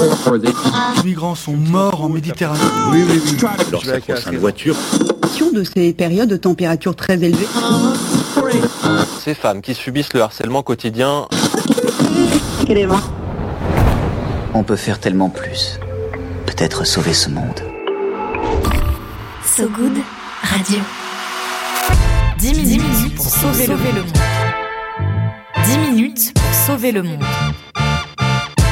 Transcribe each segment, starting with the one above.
Les migrants sont morts en Méditerranée. Oui, oui, oui. Leur sacro-sainte voiture. de ces périodes de température très élevées. Ces femmes qui subissent le harcèlement quotidien. On peut faire tellement plus. Peut-être sauver ce monde. So Good Radio. 10 minutes, pour sauver, le monde. 10 minutes pour sauver le monde.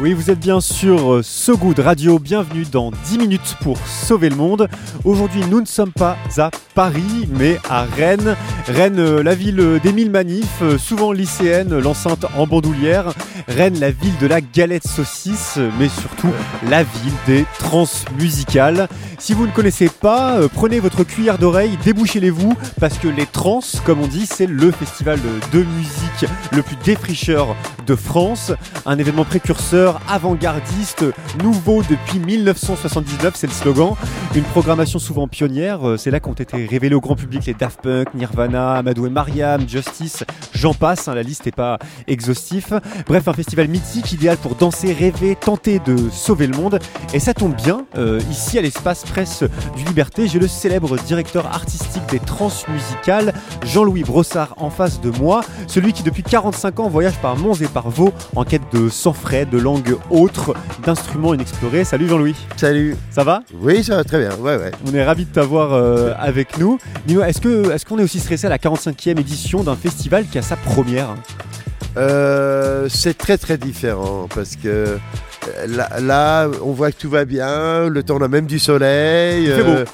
Oui, vous êtes bien sur euh, So Good Radio. Bienvenue dans 10 minutes pour sauver le monde. Aujourd'hui, nous ne sommes pas à Paris, mais à Rennes. Rennes, euh, la ville euh, des mille manifs, souvent lycéenne, l'enceinte en bandoulière. Rennes, la ville de la galette saucisse, mais surtout la ville des transmusicales. Si vous ne connaissez pas, prenez votre cuillère d'oreille, débouchez-les-vous, parce que les trans, comme on dit, c'est le festival de musique le plus défricheur de France. Un événement précurseur avant-gardiste, nouveau depuis 1979, c'est le slogan. Une programmation souvent pionnière, euh, c'est là qu'ont été révélés au grand public les Daft Punk, Nirvana, Amadou et Mariam, Justice, j'en passe, hein, la liste n'est pas exhaustif. Bref, un festival mythique, idéal pour danser, rêver, tenter de sauver le monde. Et ça tombe bien, euh, ici à l'espace presse du Liberté, j'ai le célèbre directeur artistique des transmusicales, Jean-Louis Brossard, en face de moi, celui qui depuis 45 ans voyage par Mons et par Vaux en quête de sang frais, de langue autre, d'instruments inexplorés. Salut Jean-Louis. Salut. Ça va? Oui, ça va très bien. Ouais, ouais. On est ravis de t'avoir euh, avec nous. Dis-nous, est-ce qu'on est, qu'on est aussi stressé à la 45e édition d'un festival qui a sa première? Euh, C'est très très différent parce que euh, là, on voit que tout va bien, le temps on a même du soleil. Il n'y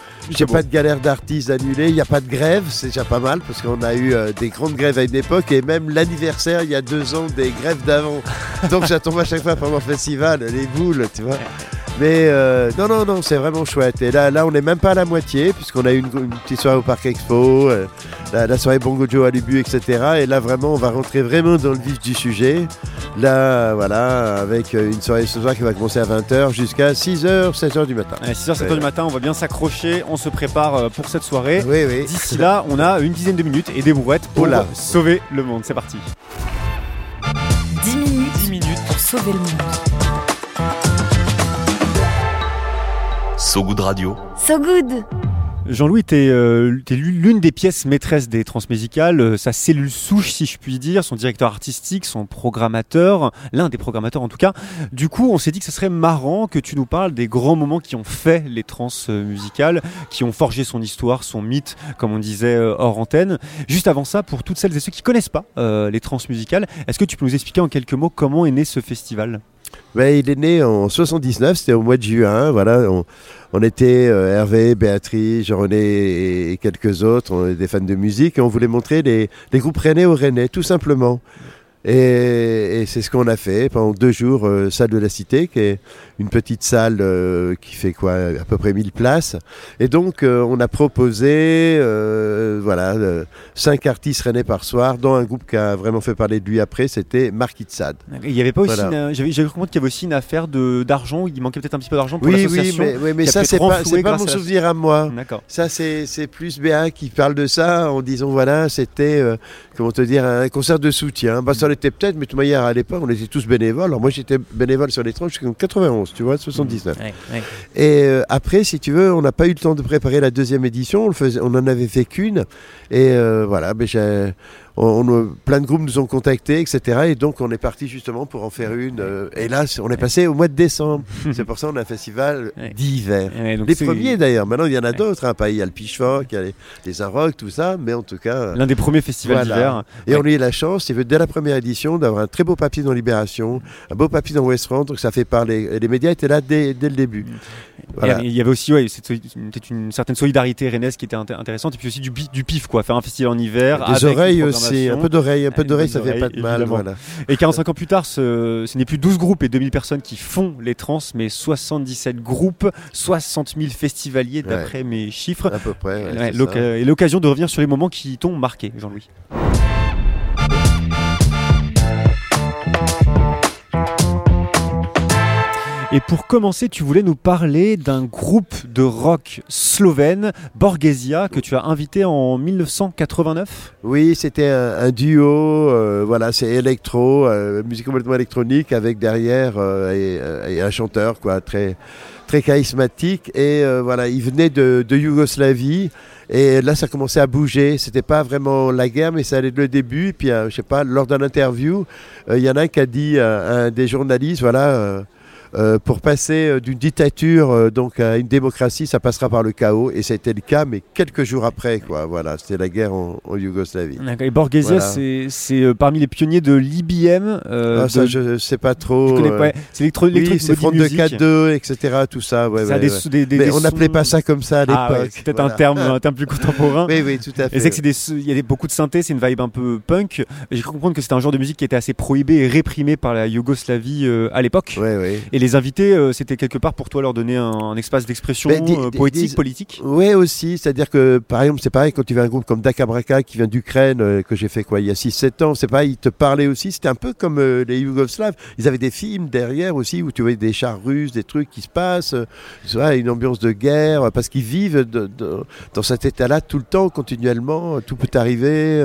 a pas de galère d'artistes annulés, il n'y a pas de grève, c'est déjà pas mal parce qu'on a eu des grandes grèves à une époque et même l'anniversaire il y a deux ans des grèves d'avant. Donc ça tombe à chaque fois pendant le festival, les boules, tu vois. Mais euh, non, non, non, c'est vraiment chouette. Et là, là on n'est même pas à la moitié, puisqu'on a eu une, petite soirée au Parc Expo, euh, la, soirée Bongo Joe à début, etc. Et là, vraiment, on va rentrer vraiment dans le vif du sujet. Là, voilà, avec euh, une soirée ce soir qui va commencer à 20h jusqu'à 6h, 7h du matin. 6h, 7h du matin, on va bien s'accrocher, on se prépare pour cette soirée. Oui, oui. D'ici là, on a une dizaine de minutes et des brouettes pour sauver le monde. C'est parti. 10 minutes, 10 minutes pour sauver le monde. So Good Radio. So Good Jean-Louis, tu es, euh, l'une des pièces maîtresses des transmusicales, euh, sa cellule souche, si je puis dire, son directeur artistique, son programmateur, l'un des programmateurs en tout cas. Du coup, on s'est dit que ce serait marrant que tu nous parles des grands moments qui ont fait les transmusicales, qui ont forgé son histoire, son mythe, comme on disait euh, hors antenne. Juste avant ça, pour toutes celles et ceux qui connaissent pas les transmusicales, est-ce que tu peux nous expliquer en quelques mots comment est né ce festival? Ben, il est né en 79, c'était au mois de juin. Voilà, on, était euh, Hervé, Béatrice, Jean-René et, quelques autres, on des fans de musique, et on voulait montrer les, les groupes rennais au Rennais, tout simplement. Et, c'est ce qu'on a fait pendant deux jours, euh, salle de la Cité, qui est une petite salle euh, qui fait quoi, à peu près 1000 places. Et donc, euh, on a proposé, voilà, cinq artistes rennais par soir, dont un groupe qui a vraiment fait parler de lui après, c'était Mark Itzad. Il y avait pas aussi, j'avais compris qu'il y avait aussi une affaire d'argent, il manquait peut-être un petit peu d'argent pour oui, l'association. Oui, mais, mais ça, c'est pas, pas mon souvenir à moi. Ça, c'est plus Béa qui parle de ça en disant, voilà, c'était, comment te dire, un concert de soutien. Bah, était peut-être, mais de toute manière, à l'époque, on était tous bénévoles. Alors moi, j'étais bénévole sur les tranches jusqu'en 91, tu vois, 79. Et euh, après, si tu veux, on n'a pas eu le temps de préparer la deuxième édition. On, le faisait, on en avait fait qu'une. Et euh, voilà, mais j'ai on, plein de groupes nous ont contactés, etc. Et donc on est parti justement pour en faire une. Euh, et là, on est passé au mois de décembre. c'est pour ça qu'on a un festival d'hiver. les premiers d'ailleurs. Maintenant, il y en a d'autres. Hein. Il y a le Pitchfork, il y a les, les tout ça. Mais en tout cas. L'un des premiers festivals d'hiver. Et on a eu la chance, dès la première édition, d'avoir un très beau papier dans Libération, un beau papier dans West France. Donc ça fait parler. Les médias étaient là dès, dès le début. Il y avait aussi ouais, une, certaine solidarité rennaise qui était intéressante. Et puis aussi du, du pif, quoi. Faire un festival en hiver. Des oreilles aussi un peu d'oreille, un peu d'oreille, ça fait pas de mal. Voilà. Et 45 ans plus tard, ce, n'est plus 12 groupes et 2000 personnes qui font les trans, mais 77 groupes, 60 000 festivaliers d'après mes chiffres. À peu près. et l'occasion de revenir sur les moments qui t'ont marqué, Jean-Louis. Et pour commencer, tu voulais nous parler d'un groupe de rock slovène, Borghesia, que tu as invité en 1989 Oui, c'était un, duo, euh, voilà, c'est électro, euh, musique complètement électronique, avec derrière euh, et, un chanteur, quoi, très, très charismatique. Et voilà, il venait de, Yougoslavie. Et là, ça commençait à bouger. C'était pas vraiment la guerre, mais ça allait de le début. Et puis, je sais pas, lors d'un interview, il y en a un qui a dit un des journalistes, voilà euh, pour passer euh, d'une dictature euh, donc à une démocratie, ça passera par le chaos. Et c'était le cas, mais quelques jours après, quoi. Voilà, c'était la guerre en, Yougoslavie. Et Borghesia, c'est parmi les pionniers de l'IBM. Ah, ça, je sais pas trop. C'est oui, c'est Front de 4-2, etc. Tout ça. Ouais, mais on n'appelait pas ça comme ça à ah, l'époque. c'est peut-être un terme, un terme plus contemporain. oui, oui, tout à fait. Et c'est que il y a beaucoup de synthé, c'est une vibe un peu punk. J'ai cru comprendre que c'était un genre de musique qui était assez prohibé et réprimé par la Yougoslavie à l'époque. Oui, oui. Les invités, euh, c'était quelque part pour toi leur donner un, espace d'expression euh, poétique, politique Oui, aussi. C'est-à-dire que, par exemple, c'est pareil quand tu vois un groupe comme Dakabraka qui vient d'Ukraine, euh, que j'ai fait quoi, il y a 6-7 ans, c'est pareil, ils te parlaient aussi. C'était un peu comme les Yougoslaves. Ils avaient des films derrière aussi où tu voyais des chars russes, des trucs qui se passent, une ambiance de guerre, parce qu'ils vivent dans cet état-là tout le temps, continuellement. Tout peut arriver.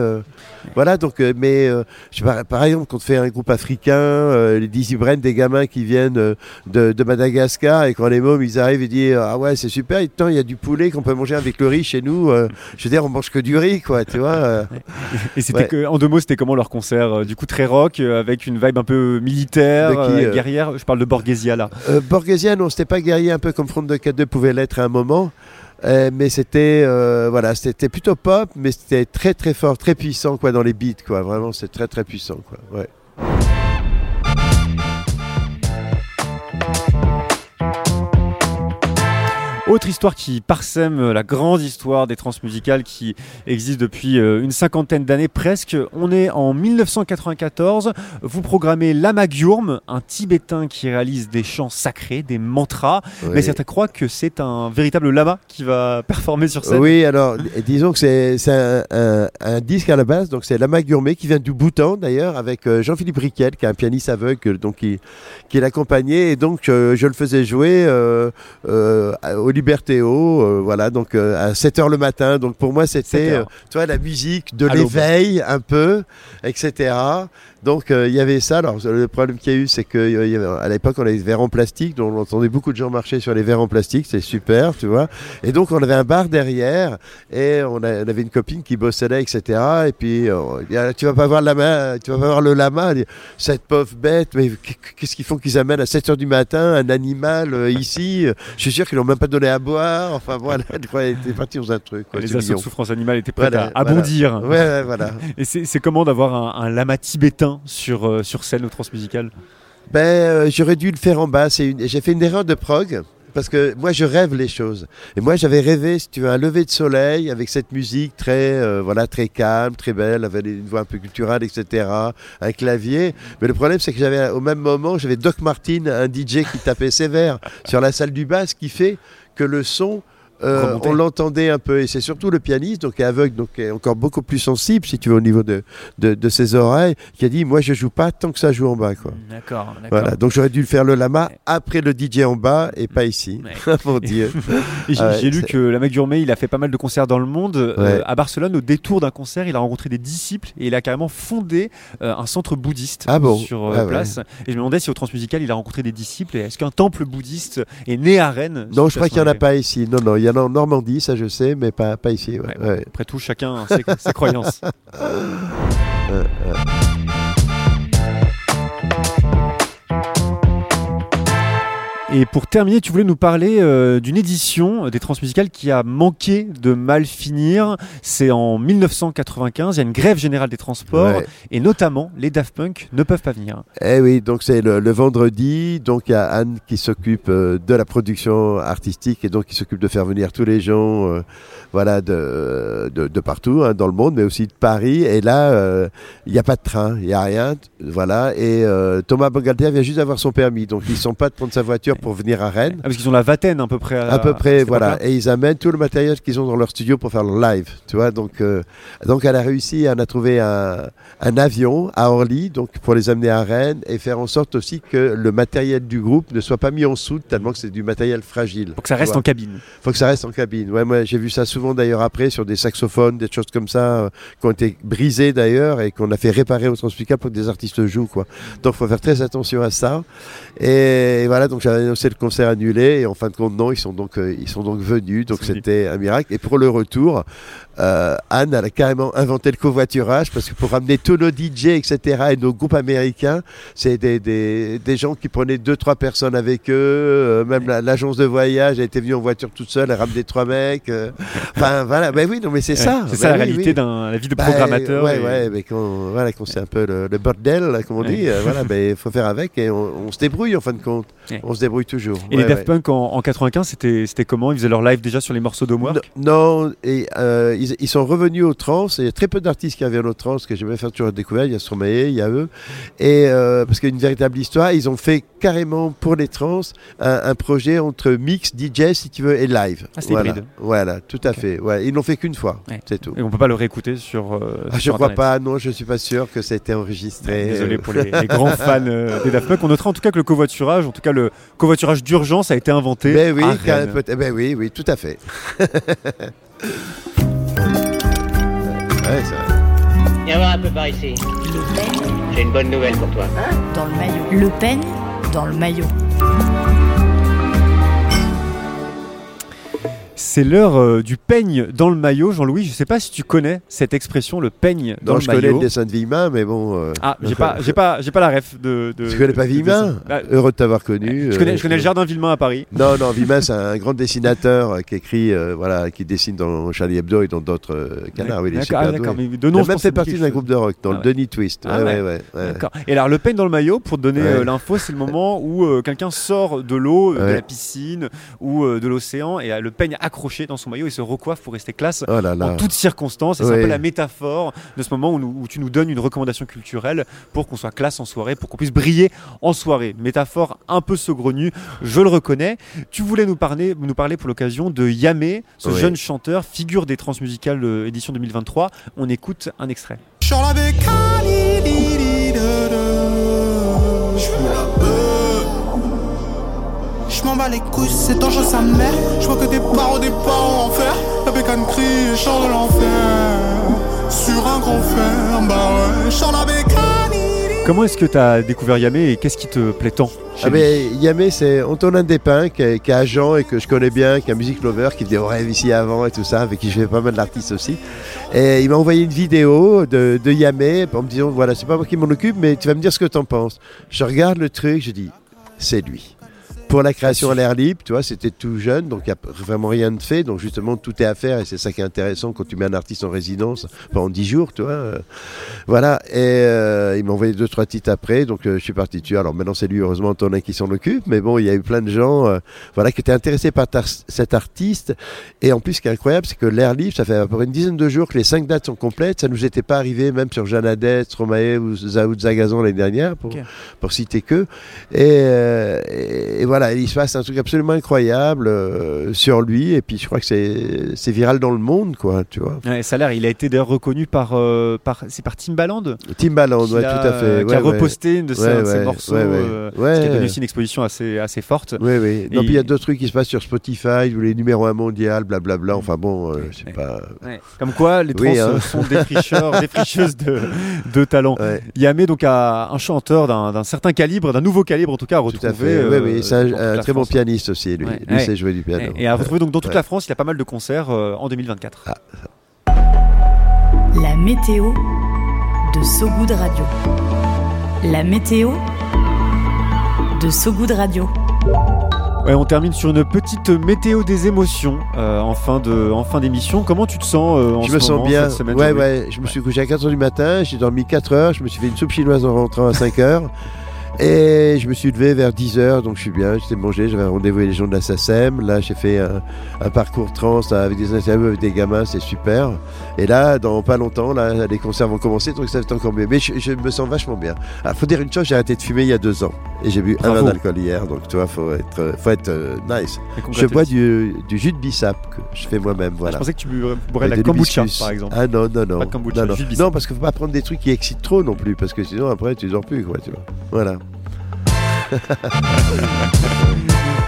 voilà, donc, mais je, par, exemple, quand on fait un groupe africain, les Dizzy Brent, des gamins qui viennent de de, Madagascar et quand les mômes ils arrivent et disent ah ouais c'est super, il y a du poulet qu'on peut manger avec le riz chez nous. Euh, je veux dire on mange que du riz quoi, tu vois. Euh. et c'était que, en deux mots c'était comment leur concert euh, Du coup très rock avec une vibe un peu militaire, guerrière. Je parle de Borghesia là. Borghesia non c'était pas guerrier un peu comme Front de 4-2 pouvait l'être à un moment. mais c'était voilà, c'était plutôt pop, mais c'était très très fort, très puissant quoi dans les beats quoi. Vraiment, c'est très très puissant quoi. Ouais. Autre histoire qui parsème la grande histoire des transmusicales qui existe depuis euh, une cinquantaine d'années presque. On est en 1994. Vous programmez Lama Gyurm, un Tibétain qui réalise des chants sacrés, des mantras. Mais certains croient que c'est un véritable lama qui va performer sur scène. Oui, alors disons que c'est un, disque à la base. Donc c'est Lama Gyurmé qui vient du Bhoutan d'ailleurs avec euh, Jean-Philippe Riquel qui est un pianiste aveugle donc qui, qui l'accompagnait et donc euh, je le faisais jouer au Libertéo, euh, voilà, donc euh, à 7h le matin. Donc pour moi, c'était, euh, toi, la musique de l'éveil un peu, etc. Donc euh, il y avait ça. Alors le problème qu'il y a eu, c'est qu'à euh, l'époque on avait des verres en plastique, donc on entendait beaucoup de gens marcher sur les verres en plastique, c'est super, tu vois. Et donc on avait un bar derrière et on, avait une copine qui bossait là, etc. Et puis euh, tu vas pas voir la main, tu vas pas voir le lama. Cette pauvre bête, mais qu'est-ce qu'ils font qu'ils amènent à 7 h du matin un animal ici? Je suis sûr qu'ils n'ont même pas donné à boire. Enfin voilà, ils étaient partis dans un truc. les assauts de souffrance animale étaient prêts à, bondir. Ouais, voilà. et c'est comment d'avoir un lama tibétain? Sur, euh, sur scène au transmusical ben, euh, J'aurais dû le faire en bas. J'ai fait une erreur de prog. Parce que moi, je rêve les choses. Et moi, j'avais rêvé, si tu veux, un lever de soleil avec cette musique très, euh, voilà, très calme, très belle, avec une voix un peu culturelle, etc., un clavier. Mais le problème, c'est que j'avais, au même moment, j'avais Doc Martin, un DJ qui tapait sévère sur la salle du bas, ce qui fait que le son euh, on l'entendait un peu, et c'est surtout le pianiste, donc est aveugle, donc est encore beaucoup plus sensible, si tu veux, au niveau de, de, ses oreilles, qui a dit Moi, je joue pas tant que ça joue en bas. D'accord. Voilà, donc j'aurais dû le faire le lama après le DJ en bas et pas ici. Mon Dieu. Ah j'ai lu que la mec Gourmet, il a fait pas mal de concerts dans le monde. Euh, à Barcelone, au détour d'un concert, il a rencontré des disciples et il a carrément fondé euh, un centre bouddhiste ah sur ah place. Et je me demandais si au Transmusical, il a rencontré des disciples. Est-ce qu'un temple bouddhiste est né à Rennes Non, je crois qu'il n'y en a pas ici. Non, non, il y en Normandie, ça je sais, mais pas, pas ici. Après tout, chacun ses, ses croyances. Et pour terminer, tu voulais nous parler euh, d'une édition des Transmusicales qui a manqué de mal finir. C'est en 1995, il y a une grève générale des transports et notamment les Daft Punk ne peuvent pas venir. Eh oui, donc c'est le, vendredi, donc il y a Anne qui s'occupe euh, de la production artistique et donc qui s'occupe de faire venir tous les gens euh, voilà, de, de, partout hein, dans le monde, mais aussi de Paris. Et là, il n'y a pas de train, il n'y a rien. Voilà. Et Thomas Bangalter vient juste d'avoir son permis, donc ils ne sont pas de prendre sa voiture pour venir à Rennes. Ah, parce qu'ils ont la vingtaine à peu près. À, À peu près, voilà. Et ils amènent tout le matériel qu'ils ont dans leur studio pour faire le live, tu vois. Donc, euh, donc elle a réussi, elle a trouvé un, un avion à Orly, donc pour les amener à Rennes et faire en sorte aussi que le matériel du groupe ne soit pas mis en soute tellement que c'est du matériel fragile. Faut que ça reste en cabine. Faut que ça reste en cabine. Ouais, moi j'ai vu ça souvent d'ailleurs après sur des saxophones, des choses comme ça euh, qui ont été brisés d'ailleurs et qu'on a fait réparer au transplicable pour que des artistes jouent quoi. Donc faut faire très attention à ça. Et voilà, donc j'avais annoncé le concert annulé et en fin de compte non, ils sont donc euh, ils sont donc venus. Donc c'était un miracle. Et pour le retour, euh, Anne elle a carrément inventé le covoiturage parce que pour ramener tous nos DJ etc et nos groupes américains, c'est des, des, des gens qui prenaient deux trois personnes avec eux. euh, même la- l'agence de voyage elle était venue en voiture toute seule, elle ramenait trois mecs. Enfin voilà, ben oui, non mais c'est ça. C'est ça Ben la oui, réalité oui. d'un la vie de Bah, programmateur. ouais, et- ouais, mais quand, voilà, quand c'est un peu le, le bordel, comme on dit, voilà, ben, il faut faire avec et on, on se débrouille en fin de compte. Ouais. On se débrouille toujours. Et Ouais, les Daft ouais. Punk en, en 95, c'était c'était comment? Ils faisaient leur live déjà sur les morceaux d'Homework Non, non, et, euh, ils, ils sont revenus au trans. et Il y a très peu d'artistes qui reviennent au trans que j'ai jamais fait toujours découvert. Il y a Stromae, il y a eux. Et euh, parce qu'il y a une véritable histoire, ils ont fait carrément pour les trans un, un projet entre mix, DJ, si tu veux, et live. Ah, c'est voilà. hybride. Voilà, tout à fait. Ouais, ils l'ont fait qu'une fois, Ouais. c'est tout. Et on peut pas le réécouter sur. euh, Ah, je sur crois pas, non, je suis pas sûr que ça a été enregistré. Désolé pour les, les grands fans des Daft Punk. On notera en tout cas que le covoiturage, en tout cas le covoiturage d'urgence a été inventé. Ben oui, car- ben oui, oui, tout à fait. Ouais, ça- Viens voir un peu par ici. Le J'ai une bonne nouvelle pour toi. dans le maillot. Le peigne dans le maillot. C'est l'heure euh, du peigne dans le maillot. Jean-Louis, je sais pas si tu connais cette expression, le peigne dans Non, le je connais maillot. le dessin de Villemin, mais bon. euh, Ah, j'ai pas, j'ai pas, j'ai pas la ref de. de Tu connais pas Villemin dessin. Ah, Heureux de t'avoir connu. Je connais, euh, je connais le jardin Villemain à Paris. Non, non, Villemin, c'est un grand dessinateur qui écrit, voilà, qui dessine dans Charlie Hebdo et dans d'autres canards. Oui, il est D'accord, super ah, doué. d'accord, mais de Il a même fait partie d'un groupe de rock, dans Ah le. Denis Twist. Ah ouais, ouais. ouais. D'accord. Et alors, le peigne dans le maillot, pour te donner l'info, c'est le moment où quelqu'un sort de l'eau, de la piscine ou de l'océan et le peigne accroché dans son maillot et se recoiffe pour rester classe Oh là en toutes circonstances. Et c'est un peu la métaphore de ce moment où, nous- où tu nous donnes une recommandation culturelle pour qu'on soit classe en soirée, pour qu'on puisse briller en soirée. Métaphore un peu saugrenue, je le reconnais. Tu voulais nous parler, nous parler pour l'occasion de Yamé, ce Ouais. jeune chanteur, figure des transmusicales euh, édition 2023. On écoute un extrait. Sur la bécane, bats les couilles, c'est dangereux sa mère. Je vois que des des en fer. La bécane crie, chant de l'enfer. Sur un grand fer, bah ouais. La bécane. Comment est-ce que tu as découvert Yamé et qu'est-ce qui te plaît tant chez Ah ben, Yamé, c'est Antonin Despins, qui est, qui est agent et que je connais bien, qui est un music lover, qui faisait au rêve ici avant et tout ça, avec qui je fais pas mal d'artistes aussi. Et il m'a envoyé une vidéo de, de Yamé en me disant, voilà, c'est pas moi qui m'en occupe, mais tu vas me dire ce que t'en penses. Je regarde le truc, je dis, c'est lui. Pour la création à l'air libre, tu vois, c'était tout jeune, donc il n'y a vraiment rien de fait. Donc justement, tout est à faire et c'est ça qui est intéressant quand tu mets un artiste en résidence pendant 10 jours, tu vois. euh, voilà, et euh, il m'a envoyé deux, trois titres après, donc euh, je suis parti dessus. Alors maintenant, c'est lui, heureusement, Antonin qui s'en occupe, mais bon, il y a eu plein de gens euh, voilà, qui étaient intéressés par cet artiste. Et en plus, ce qui est incroyable, c'est que l'air libre, ça fait à peu près une dizaine de jours que les cinq dates sont complètes. Ça nous était pas arrivé, même sur Jeannadette, Stromae ou Zaoud Zagazan l'année dernière, pour, pour citer que. Et, euh, et, et voilà, il se passe un truc absolument incroyable euh, sur lui, et puis je crois que c'est c'est viral dans le monde, quoi, tu vois. Ouais, l'air, il a été d'ailleurs reconnu par, euh, par, c'est par Timbaland Timbaland, ouais, a, tout à fait. qui a ouais, ouais. reposté une de ses, Ouais, ouais, morceaux, ouais, ouais. euh, Ouais. ce qui a donné aussi une exposition assez, assez forte. Oui, oui. Non, Et- puis il y a d'autres trucs qui se passent sur Spotify, ou les numéros 1 mondial, blablabla. Enfin bon, euh, je sais Ouais. pas. Comme quoi, les trans Oui, hein. euh, sont des fricheurs, des fricheuses de, de talent. Ouais, Yamé donc a un chanteur d'un d'un certain calibre, d'un nouveau calibre en tout cas, à tout retrouver. à fait. euh, oui, oui. C'est un, très bon pianiste aussi, lui. Ouais. Lui, Ouais. sait jouer du piano. Et à retrouver donc dans toute Ouais. la France, il y a pas mal de concerts euh, en 2024. Ah. La météo de Sogoud Radio. La météo de Sogoud Radio. Ouais, on termine sur une petite météo des émotions euh, en fin de en fin d'émission. Comment tu te sens euh, en je ce me sens moment, bien. cette semaine, ouais, ouais. Je me suis couché à 4h du matin, j'ai dormi 4 heures, je me suis fait une soupe chinoise en rentrant à 5 heures. Et je me suis levé vers 10h, donc je suis bien, j'étais mangé, j'avais rendez-vous avec les gens de la SACEM. Là, j'ai fait un, un parcours trans avec des interviews avec des gamins, c'est super. Et là, dans pas longtemps, là, les concerts vont commencer, donc ça va être encore mieux. Mais je, je me sens vachement bien. Ah, faut dire une chose, j'ai arrêté de fumer il y a deux ans. Et j'ai bu un verre d'alcool hier, donc tu vois, faut être, faut être euh, nice. Je bois du, du jus de bissap que je fais moi-même, Je voilà. pensais que tu boirais Ouais, la de kombucha, par exemple. Ah non, non, non. Pas de kombucha, non, non. jus de. Non, parce qu'il faut pas prendre des trucs qui excitent trop non plus, parce que sinon après tu dors plus, quoi, tu vois. Voilà.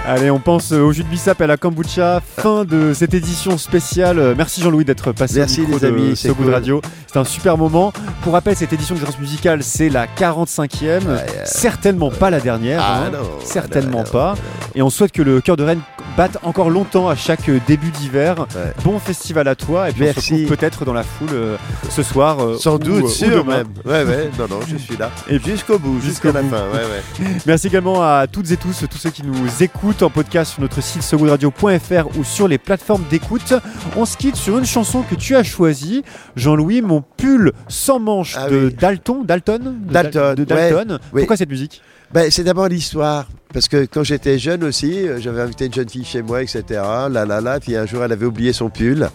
Allez, on pense euh, au jus de bissap et à la kombucha. Fin de cette édition spéciale. Euh, Merci Jean-Louis d'être passé Merci, au micro les amis, de c'est Good. Radio. C'était un super moment. Pour rappel, cette édition de Grâce Musicale, c'est la 45e. Ouais, Certainement pas la dernière. Ah hein. non, Certainement non, pas. Et on souhaite que le cœur de Rennes batte encore longtemps à chaque euh, début d'hiver. Ouais. Bon festival à toi. Et puis on se Merci. retrouve peut-être dans la foule euh, ce soir. euh, Sans ou, doute, ou sûr même. Ouais, ouais, non, non, je suis là. Et jusqu'au bout, jusqu'au jusqu'à la bout. fin, ouais, ouais. Merci également à toutes et tous, tous ceux qui nous écoutent en podcast sur notre site segoudradio.fr ou sur les plateformes d'écoute. On se quitte sur une chanson que tu as choisie, Jean-Louis, mon pull sans manches Ah de oui. Dalton, Dalton, de Dalton, de Dalton. Pourquoi cette musique? Ben, c'est d'abord l'histoire. Parce que quand j'étais jeune aussi, euh, j'avais invité une jeune fille chez moi, etc. Là, là, là. Puis un jour, elle avait oublié son pull.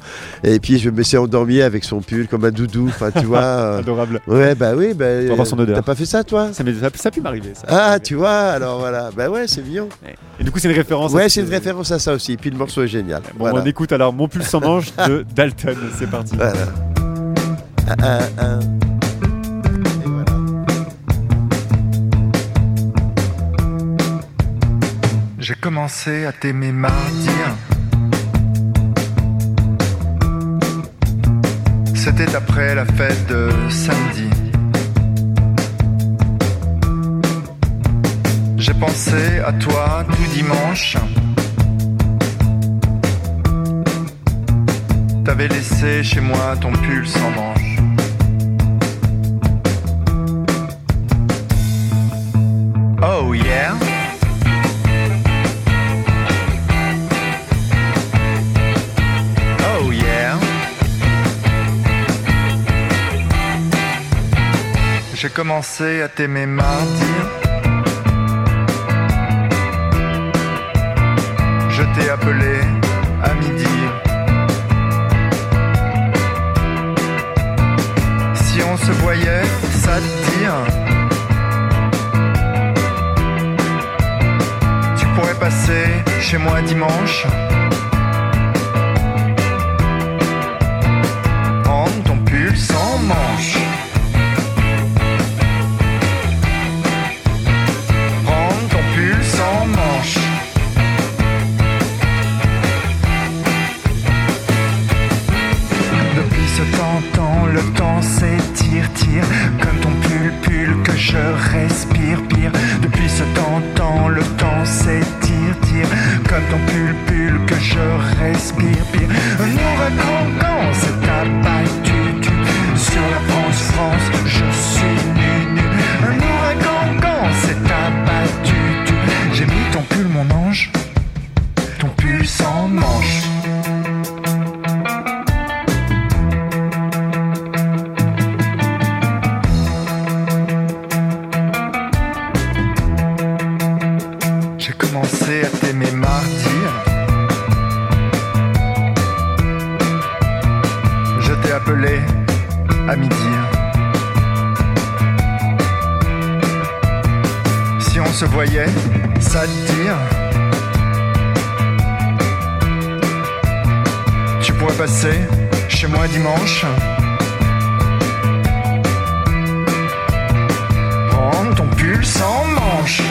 Et puis, je me suis endormi avec son pull comme un doudou. Enfin, tu vois. euh, Adorable. Ouais, bah oui. Avoir son odeur. T'as pas fait ça, toi? Ça, ça, ça a pu m'arriver. ça. Ah, tu vois, alors voilà. Ben ouais, c'est mignon. Et du coup, c'est une référence. à Ouais, ce- c'est une référence à ça aussi. Puis le morceau est génial. Bon, voilà. on écoute alors mon pull sans manches de Dalton. C'est parti. Voilà. Un, un, un. J'ai commencé à t'aimer mardi. C'était après la fête de samedi. J'ai pensé à toi tout dimanche. T'avais laissé chez moi ton pull sans manche. J'ai commencé à t'aimer mardi. Je t'ai appelé à midi. Si on se voyait, ça te dit. Tu pourrais passer chez moi dimanche. Prendre ton pull sans manche. Si on se voyait, ça te dire. Tu pourrais passer chez moi dimanche. Prendre ton pull sans manche